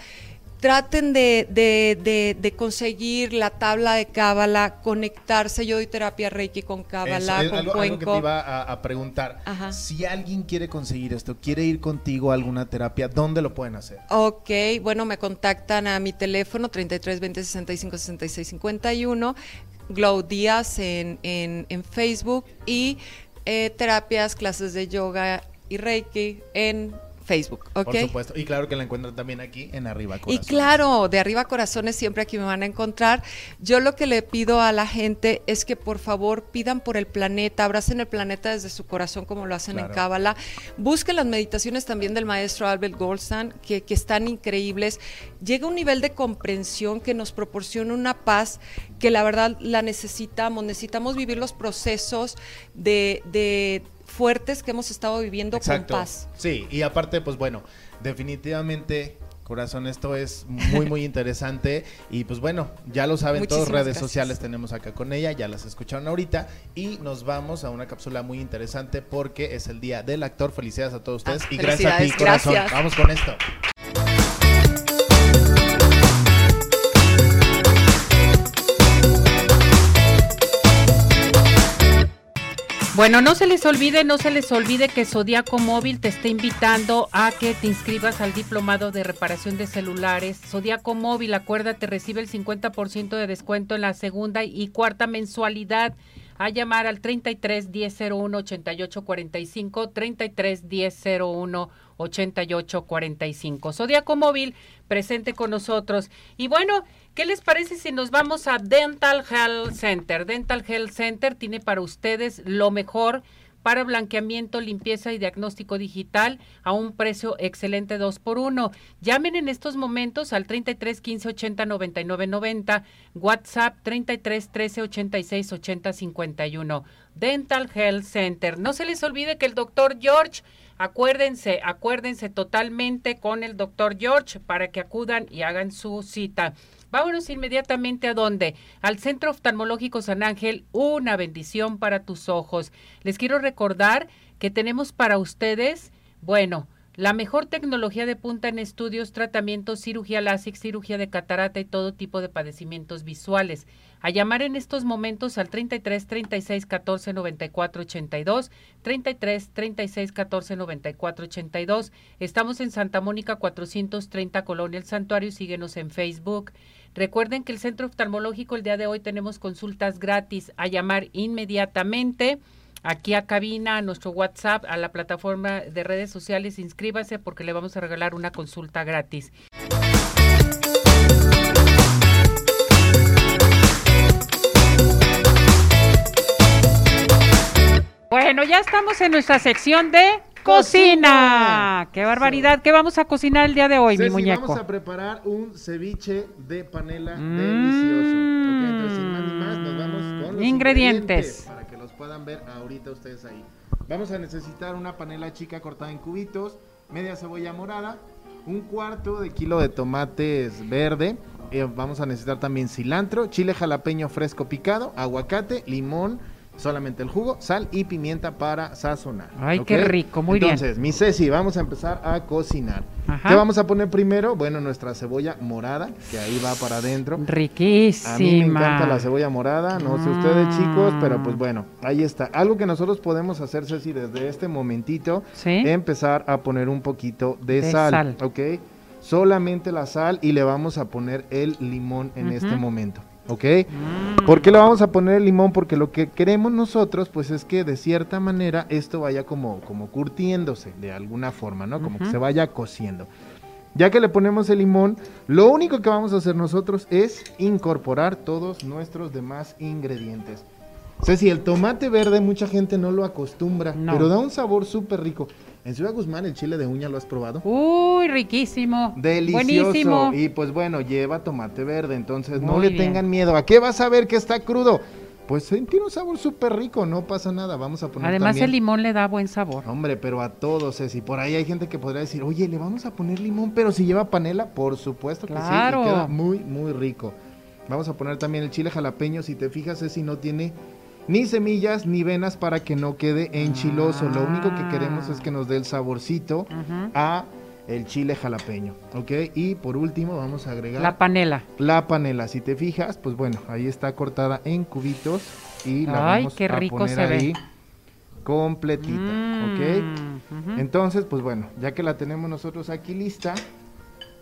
traten de, de, de, conseguir la tabla de Cábala, conectarse. Yo doy terapia Reiki con Cábala, con algo, Algo que te iba a, preguntar. Si alguien quiere conseguir esto, quiere ir contigo a alguna terapia, ¿dónde lo pueden hacer? Ok, bueno, me contactan a mi teléfono 33 20 65 66 51, Glow Díaz en, en, en Facebook y eh, terapias, clases de yoga y Reiki en Facebook, ¿ok? Por supuesto. Y claro que la encuentran también aquí en Arriba Corazones. Y claro, de Arriba Corazones siempre aquí me van a encontrar. Yo lo que le pido a la gente es que por favor pidan por el planeta, abracen el planeta desde su corazón como lo hacen en Cábala. Busquen las meditaciones también del maestro Albert Goldstein, que, que están increíbles. Llega un nivel de comprensión que nos proporciona una paz que la verdad la necesitamos. Necesitamos vivir los procesos de, de fuertes que hemos estado viviendo con paz. Sí, y aparte, pues bueno, definitivamente Corazón, esto es muy, muy interesante. Y pues bueno, ya lo saben, todas redes sociales tenemos acá con ella, ya las escucharon ahorita. Y nos vamos a una cápsula muy interesante porque es el día del actor. Felicidades a todos ustedes. Ah, y gracias a ti, Corazón. Vamos con esto. Bueno, no se les olvide, no se les olvide que Zodiaco Móvil te está invitando a que te inscribas al diplomado de reparación de celulares. Zodiaco Móvil, acuérdate, recibe el 50% de descuento en la segunda y cuarta mensualidad. A llamar al 33 1001 88 45, 33 1001 88 45. Zodiaco Móvil, presente con nosotros. Y bueno, ¿Qué les parece si nos vamos a Dental Health Center? Dental Health Center tiene para ustedes lo mejor para blanqueamiento, limpieza y diagnóstico digital a un precio excelente 2 por 1 Llamen en estos momentos al 33 15 80 99 90, WhatsApp 33 13 86 80 51. Dental Health Center. No se les olvide que el doctor George, acuérdense, acuérdense totalmente con el doctor George para que acudan y hagan su cita. Vámonos inmediatamente a dónde? Al Centro Oftalmológico San Ángel, una bendición para tus ojos. Les quiero recordar que tenemos para ustedes, bueno, la mejor tecnología de punta en estudios, tratamientos, cirugía láser, cirugía de catarata y todo tipo de padecimientos visuales. A llamar en estos momentos al 33 36 14 94 82, 33 36 14 94 82. Estamos en Santa Mónica 430 Colonia El Santuario. Síguenos en Facebook. Recuerden que el Centro Oftalmológico el día de hoy tenemos consultas gratis a llamar inmediatamente aquí a cabina, a nuestro WhatsApp, a la plataforma de redes sociales. Inscríbase porque le vamos a regalar una consulta gratis. Bueno, ya estamos en nuestra sección de cocina. ¡Qué barbaridad! ¿Qué vamos a cocinar el día de hoy, mi muñeco? Vamos a preparar un ceviche de panela mm. delicioso. entonces, sin más ni más, nos vamos con los ingredientes. Puedan ver ahorita ustedes ahí. Vamos a necesitar una panela chica cortada en cubitos, media cebolla morada, un cuarto de kilo de tomates verde. Eh, vamos a necesitar también cilantro, chile jalapeño fresco picado, aguacate, limón solamente el jugo, sal y pimienta para sazonar. Ay, qué rico, muy bien. Entonces, mi Ceci, vamos a empezar a cocinar. ¿Qué vamos a poner primero? Bueno, nuestra cebolla morada, que ahí va para adentro. Riquísima. A mí me encanta la cebolla morada, no sé ustedes chicos, pero pues bueno, ahí está. Algo que nosotros podemos hacer, Ceci, desde este momentito, empezar a poner un poquito de, sal, sal, ¿ok? Solamente la sal y le vamos a poner el limón en este momento. ¿Ok? Mm. ¿Por qué le vamos a poner el limón? Porque lo que queremos nosotros, pues es que de cierta manera esto vaya como, como curtiéndose de alguna forma, ¿no? Como que se vaya cociendo. Ya que le ponemos el limón, lo único que vamos a hacer nosotros es incorporar todos nuestros demás ingredientes. Ceci, el tomate verde mucha gente no lo acostumbra, pero da un sabor súper rico. En Ciudad Guzmán, el chile de uña, ¿lo has probado? Uy, riquísimo. Delicioso. Buenísimo. Y pues bueno, lleva tomate verde, entonces no le tengan miedo. ¿A qué vas a ver que está crudo? Pues tiene un sabor súper rico, no pasa nada. Vamos a poner. Además, el limón le da buen sabor. Hombre, pero a todos, si por ahí hay gente que podría decir, oye, le vamos a poner limón, pero si lleva panela, por supuesto que sí, y queda muy, muy rico. Vamos a poner también el chile jalapeño, si te fijas, si no tiene ni semillas ni venas para que no quede enchiloso. Lo único que queremos es que nos dé el saborcito a el chile jalapeño, ¿ok? Y por último vamos a agregar... La panela. La panela, si te fijas, pues bueno, ahí está cortada en cubitos y la Ay, qué rico poner se ahí completita, ¿ok? Mm, Entonces, pues bueno, ya que la tenemos nosotros aquí lista...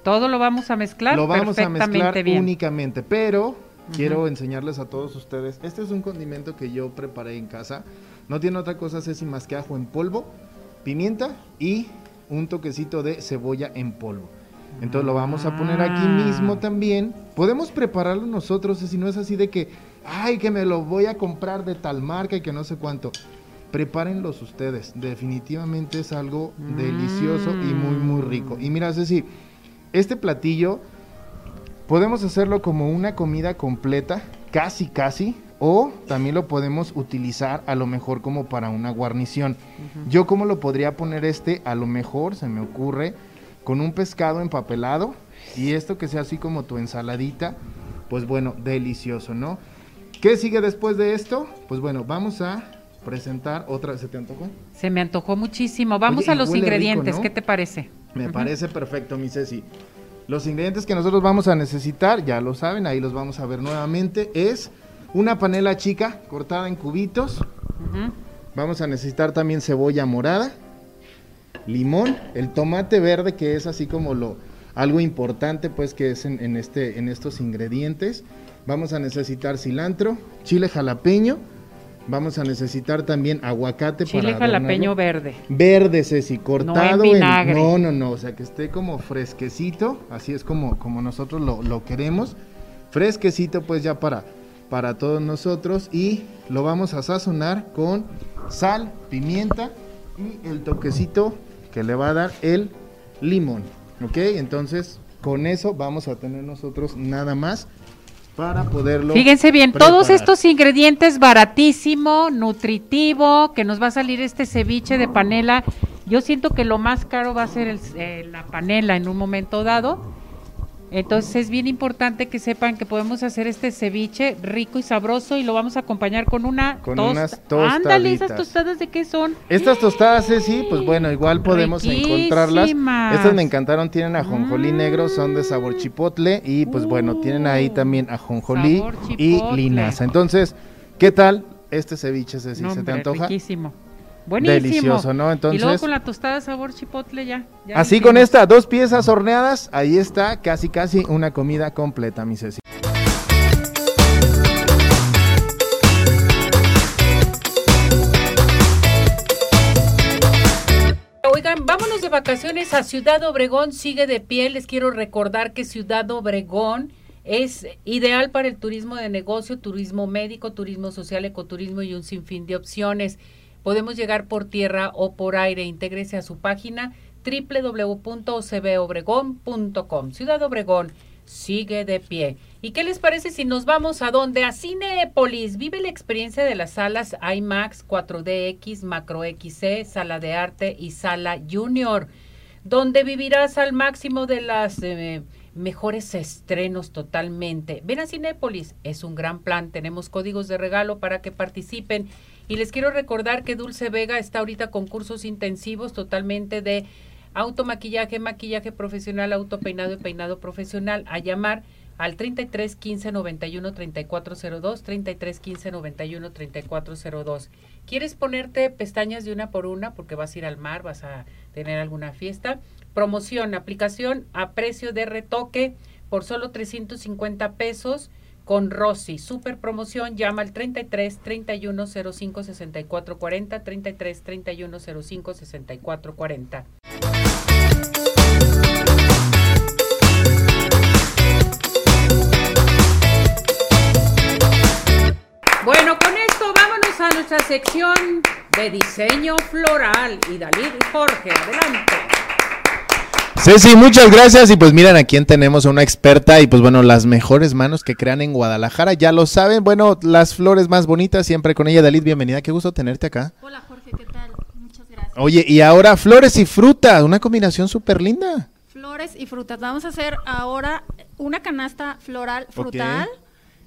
Todo lo vamos a mezclar Lo vamos a mezclar únicamente, pero quiero enseñarles a todos ustedes. Este es un condimento que yo preparé en casa. No tiene otra cosa, Ceci, más que ajo en polvo, pimienta y un toquecito de cebolla en polvo. Entonces lo vamos a poner aquí ah. mismo también. Podemos prepararlo nosotros, si no es así de que, ay, que me lo voy a comprar de tal marca y que no sé cuánto. Prepárenlos ustedes. Definitivamente es algo delicioso y muy, muy rico. Y mira, Ceci, este platillo Podemos hacerlo como una comida completa, casi casi, o también lo podemos utilizar a lo mejor como para una guarnición. Yo como lo podría poner este, a lo mejor se me ocurre con un pescado empapelado y esto que sea así como tu ensaladita, pues bueno, delicioso, ¿no? ¿Qué sigue después de esto? Pues bueno, vamos a presentar otra. ¿Se te antojó? Se me antojó muchísimo. Vamos a los ingredientes, ¿qué te parece? Me parece perfecto, mi Ceci. Los ingredientes que nosotros vamos a necesitar, ya lo saben, ahí los vamos a ver nuevamente, es una panela chica cortada en cubitos, Vamos a necesitar también cebolla morada, limón, el tomate verde que es así como lo algo importante pues que es en, en este en estos ingredientes. Vamos a necesitar cilantro, chile jalapeño, vamos a necesitar también aguacate Chile para jalapeño adornarlo. verde. Verde, Ceci, cortado en vinagre. No, no, no, o sea, que esté como fresquecito, así es como, como nosotros lo, lo queremos. Fresquecito, pues ya para, para todos nosotros. Y lo vamos a sazonar con sal, pimienta y el toquecito que le va a dar el limón. ¿Ok? Entonces, con eso vamos a tener nosotros nada más para poderlo. Fíjense bien, todos estos ingredientes baratísimo, nutritivo, que nos va a salir este ceviche de panela. Yo siento que lo más caro va a ser el- eh, la panela en un momento dado. Entonces es bien importante que sepan que podemos hacer este ceviche rico y sabroso y lo vamos a acompañar con una Con tosta- unas Ándale, esas tostadas de qué son. Estas tostadas, Ceci, pues bueno, igual podemos encontrarlas. Riquísimas. Estas me encantaron, tienen ajonjolí Mm. negro, son de sabor chipotle y pues bueno, tienen ahí también ajonjolí y linaza. Entonces, ¿qué tal este ceviche, Ceci? No, ¿Se te antoja? Riquísimo. Buenísimo. Delicioso, ¿no? y luego Entonces- con la tostada sabor chipotle ya. ya Así con esta, dos piezas horneadas, ahí está, casi casi una comida completa, mi Ceci. Oigan, vámonos de vacaciones a Ciudad Obregón, sigue de pie. Les quiero recordar que Ciudad Obregón es ideal para el turismo de negocio, turismo médico, turismo social, ecoturismo y un sinfín de opciones. Podemos llegar por tierra o por aire. Intégrese a su página www.ocbobregón.com. Ciudad Obregón sigue de pie. ¿Y qué les parece si nos vamos a dónde? A Cinépolis. Vive la experiencia de las salas IMAX, 4DX, Macro XC, Sala de Arte y Sala Junior, donde vivirás al máximo de las eh, mejores estrenos totalmente. Ven a Cinépolis, es un gran plan. Tenemos códigos de regalo para que participen. Y les quiero recordar que Dulce Vega está ahorita con cursos intensivos totalmente de automaquillaje, maquillaje profesional, autopeinado y peinado profesional. A llamar al 33 15 91 3402, 33 15 91 3402. ¿Quieres ponerte pestañas de una por una porque vas a ir al mar, vas a tener alguna fiesta? Promoción, aplicación a precio de retoque por solo 350 pesos con Rosy. Super promoción, llama al 33 31 05 64 40, 33 31 05 64 40. Bueno, con esto vámonos a nuestra sección de diseño floral. Y Dalí Jorge, adelante. Ceci, muchas gracias. Y pues miren, a quién tenemos una experta y pues bueno, las mejores manos que crean en Guadalajara, ya lo saben. Bueno, las flores más bonitas, siempre con ella. Dalit, bienvenida, qué gusto tenerte acá. Hola Jorge, ¿qué tal? Muchas gracias. Oye, y ahora flores y fruta, una combinación súper linda. Flores y frutas. Vamos a hacer ahora una canasta floral frutal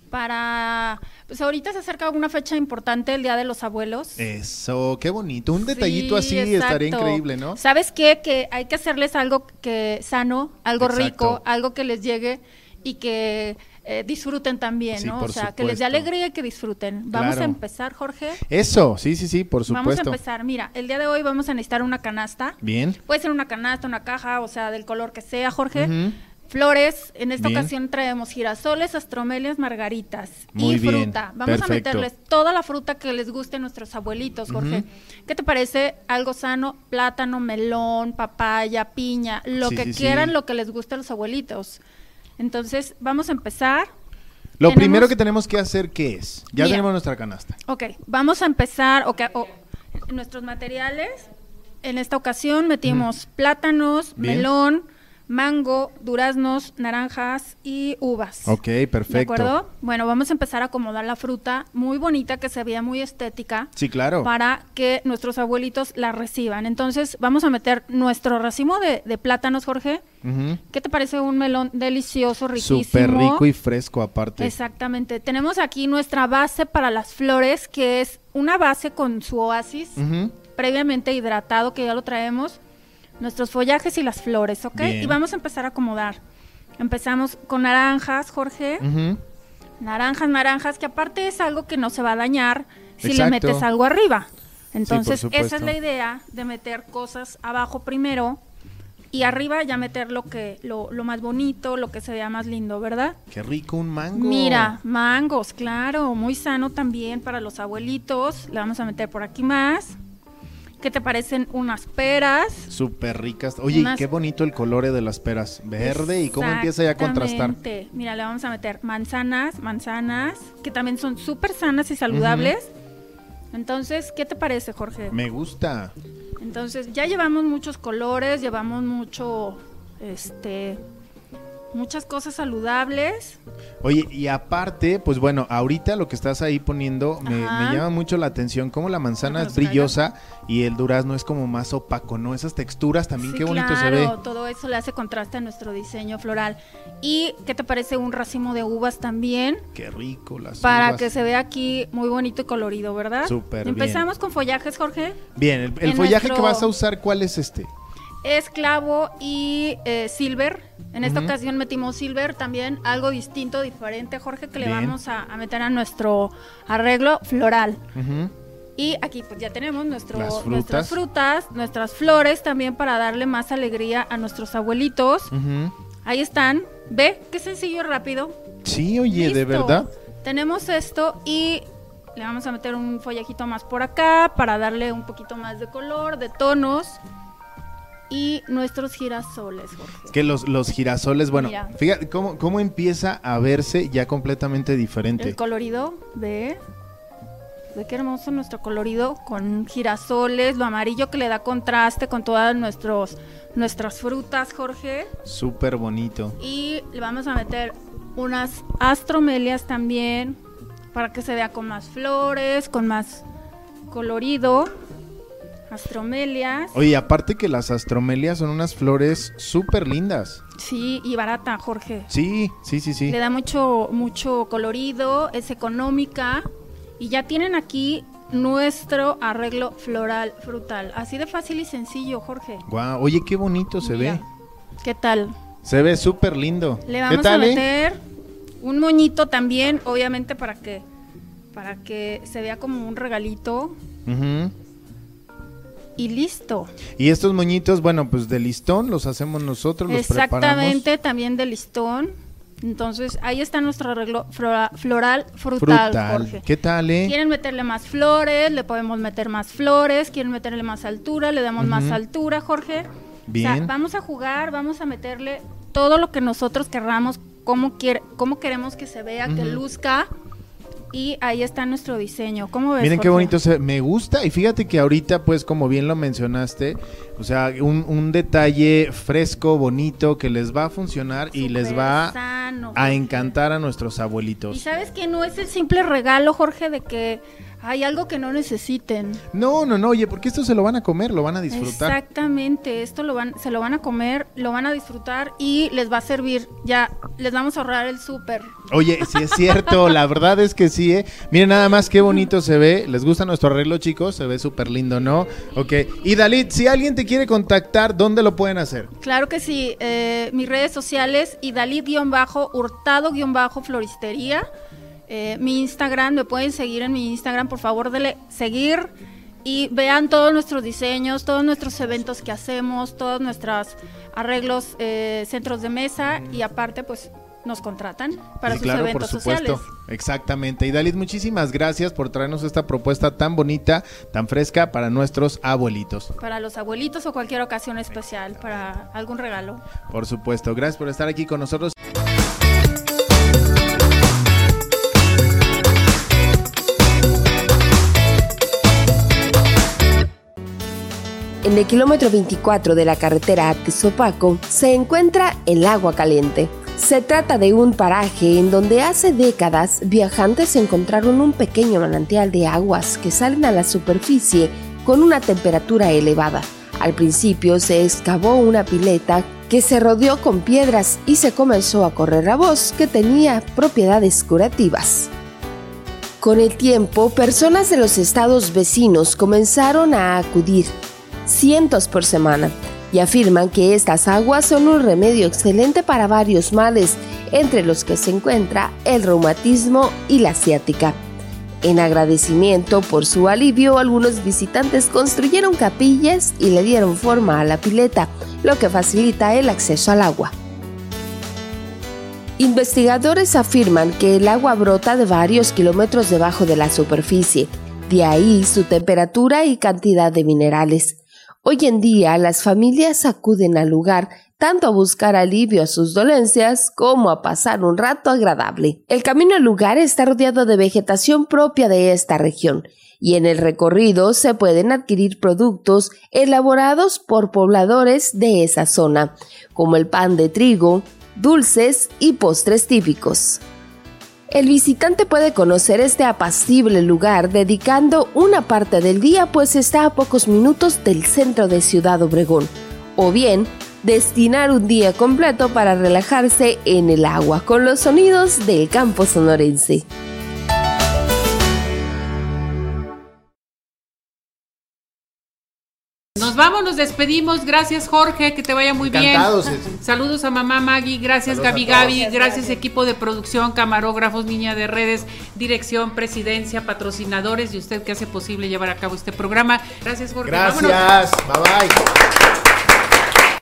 para... Pues ahorita se acerca una fecha importante, el Día de los Abuelos. Eso, qué bonito. Un detallito Sí, así estaría increíble, ¿no? ¿Sabes qué? Que hay que hacerles algo que sano, algo Exacto. rico, algo que les llegue y que eh, disfruten también, Sí, ¿no? o sea, que les dé supuesto. alegría y que disfruten. Vamos Claro. a empezar, Jorge. Eso, sí, sí, sí, por Vamos a supuesto. empezar. Mira, el día de hoy vamos a necesitar una canasta. Bien. Puede ser una canasta, una caja, o sea, del color que sea, Jorge. Ujú. Flores, en esta Bien. ocasión traemos girasoles, astromelias, margaritas Muy y bien, fruta. Vamos perfecto. a meterles toda la fruta que les guste a nuestros abuelitos, Jorge. ¿Qué te parece? Algo sano, plátano, melón, papaya, piña, lo Sí, que sí, sí. quieran, lo que les guste a los abuelitos. Entonces, vamos a empezar. Lo Tenemos- primero que tenemos que hacer, ¿qué es? Ya Mira. tenemos nuestra canasta. Ok, vamos a empezar. ok, o- nuestros materiales. En esta ocasión metimos plátanos, Bien. melón, mango, duraznos, naranjas y uvas. Ok, perfecto. ¿De acuerdo? Bueno, vamos a empezar a acomodar la fruta muy bonita, que se vea muy estética. Sí, claro. Para que nuestros abuelitos la reciban. Entonces, vamos a meter nuestro racimo de, de plátanos, Jorge. ¿Qué te parece un melón delicioso, riquísimo? Súper rico y fresco aparte. Exactamente. Tenemos aquí nuestra base para las flores, que es una base con su oasis previamente hidratado, que ya lo traemos. Nuestros follajes y las flores, ¿ok? Bien. Y vamos a empezar a acomodar. Empezamos con naranjas, Jorge. Naranjas, naranjas, que aparte es algo que no se va a dañar si Exacto. le metes algo arriba. Entonces, esa es la idea de meter cosas abajo primero y arriba ya meter lo que lo, lo más bonito, lo que se vea más lindo, ¿verdad? Qué rico un mango. Mira, mangos, claro, muy sano también para los abuelitos. Le vamos a meter por aquí más. ¿Qué te parecen unas peras? Súper ricas. Oye, y qué bonito el color de las peras. Verde y cómo empieza ya a contrastar. Mira, le vamos a meter manzanas, manzanas, que también son súper sanas y saludables. Entonces, ¿qué te parece, Jorge? Me gusta. Entonces, ya llevamos muchos colores, llevamos mucho, este, muchas cosas saludables. Oye, y aparte, pues bueno, ahorita lo que estás ahí poniendo me, llama mucho la atención, cómo la manzana Ajá, es brillosa y el durazno es como más opaco, ¿no? Esas texturas también, Sí, qué bonito se ve. todo eso le hace contraste a nuestro diseño floral. ¿Y qué te parece un racimo de uvas también? Qué rico las Para uvas. que se vea aquí muy bonito y colorido, ¿verdad? Súper bien. Empezamos con follajes, Jorge. Bien, el, follaje que vas a usar, ¿cuál es este? Es clavo y eh, silver. En esta ocasión metimos silver, también algo distinto, diferente, Jorge, que le vamos a, a meter a nuestro arreglo floral. Y aquí pues ya tenemos nuestro, Las frutas. nuestras frutas, nuestras flores también para darle más alegría a nuestros abuelitos. Ahí están. Ve, qué sencillo y rápido. Sí, oye, de verdad. Tenemos esto y le vamos a meter un follajito más por acá para darle un poquito más de color, de tonos. Y nuestros girasoles, Jorge. Que los, los girasoles, bueno, Mira. fíjate cómo, cómo empieza a verse ya completamente diferente. El colorido, ve. Ve qué hermoso nuestro colorido con girasoles, lo amarillo que le da contraste con todas nuestros, nuestras frutas, Jorge. Súper bonito. Y le vamos a meter unas astromelias también para que se vea con más flores, con más colorido. Astromelias. Oye, aparte que las astromelias son unas flores súper lindas. Sí, y barata, Jorge. Sí, sí, sí, sí. Le da mucho, mucho colorido, es económica. Y ya tienen aquí nuestro arreglo floral frutal. Así de fácil y sencillo, Jorge. Guau, oye, qué bonito se Mira, ve. ¿Qué tal? Se ve súper lindo. Le ¿Qué vamos a tal, eh? meter un moñito también, obviamente para que para que se vea como un regalito. Y listo. Y estos moñitos, bueno, pues de listón los hacemos nosotros, los Exactamente, también de listón. Entonces, ahí está nuestro arreglo flora- floral frutal. Jorge. ¿Qué tal, eh? Quieren meterle más flores, le podemos meter más flores, quieren meterle más altura, le damos más altura, Jorge. O Bien. sea, vamos a jugar, vamos a meterle todo lo que nosotros querramos, cómo, quiere, cómo queremos que se vea, que luzca. Y ahí está nuestro diseño. ¿Cómo ves? Miren qué Jorge? bonito se me gusta y fíjate que ahorita pues como bien lo mencionaste, o sea, un, un detalle fresco, bonito que les va a funcionar y les va sano, a encantar a nuestros Y abuelitos. sabes que no es el simple regalo, Jorge, de que hay algo que no necesiten. No, no, no, oye, porque esto se lo van a comer, lo van a disfrutar. Exactamente, esto lo van, se lo van a comer, lo van a disfrutar y les va a servir. Ya les vamos a ahorrar el súper. Oye, sí es cierto, la verdad es que sí, ¿eh? Miren nada más qué bonito se ve. ¿Les gusta nuestro arreglo, chicos? Se ve súper lindo, ¿no? Ok. Y Dalit, si alguien te quiere contactar, ¿dónde lo pueden hacer? Claro que sí, eh, mis redes sociales, Idalit-Hurtado-Floristería. Eh, mi Instagram, me pueden seguir en mi Instagram, por favor, dele seguir y vean todos nuestros diseños, todos nuestros eventos que hacemos, todos nuestros arreglos, eh, centros de mesa y aparte, pues nos contratan para Sí, sus claro, eventos por supuesto. sociales. Exactamente. Y Dalit, muchísimas gracias por traernos esta propuesta tan bonita, tan fresca para nuestros abuelitos. Para los abuelitos o cualquier ocasión especial, para algún regalo. Por supuesto. Gracias por estar aquí con nosotros. En el kilómetro 24 de la carretera a Tezopaco se encuentra el agua caliente. Se trata de un paraje en donde hace décadas viajantes encontraron un pequeño manantial de aguas que salen a la superficie con una temperatura elevada. Al principio se excavó una pileta que se rodeó con piedras y se comenzó a correr la voz que tenía propiedades curativas. Con el tiempo, personas de los estados vecinos comenzaron a acudir, cientos por semana, y afirman que estas aguas son un remedio excelente para varios males, entre los que se encuentra el reumatismo y la ciática. En agradecimiento por su alivio, algunos visitantes construyeron capillas y le dieron forma a la pileta, lo que facilita el acceso al agua. Investigadores afirman que el agua brota de varios kilómetros debajo de la superficie, de ahí su temperatura y cantidad de minerales. Hoy en día las familias acuden al lugar tanto a buscar alivio a sus dolencias como a pasar un rato agradable. El camino al lugar está rodeado de vegetación propia de esta región y en el recorrido se pueden adquirir productos elaborados por pobladores de esa zona, como el pan de trigo, dulces y postres típicos. El visitante puede conocer este apacible lugar dedicando una parte del día pues está a pocos minutos del centro de Ciudad Obregón, o bien destinar un día completo para relajarse en el agua con los sonidos del campo sonorense. Vamos, nos despedimos. Gracias, Jorge, que te vaya muy Encantados, bien. Saludos a mamá Maggie, gracias Saludos Gaby. Gaby, Gracias, equipo de producción, camarógrafos, niña de redes, dirección, presidencia, patrocinadores y usted que hace posible llevar a cabo este programa. Gracias, Jorge. Vámonos. Gracias. Bye bye.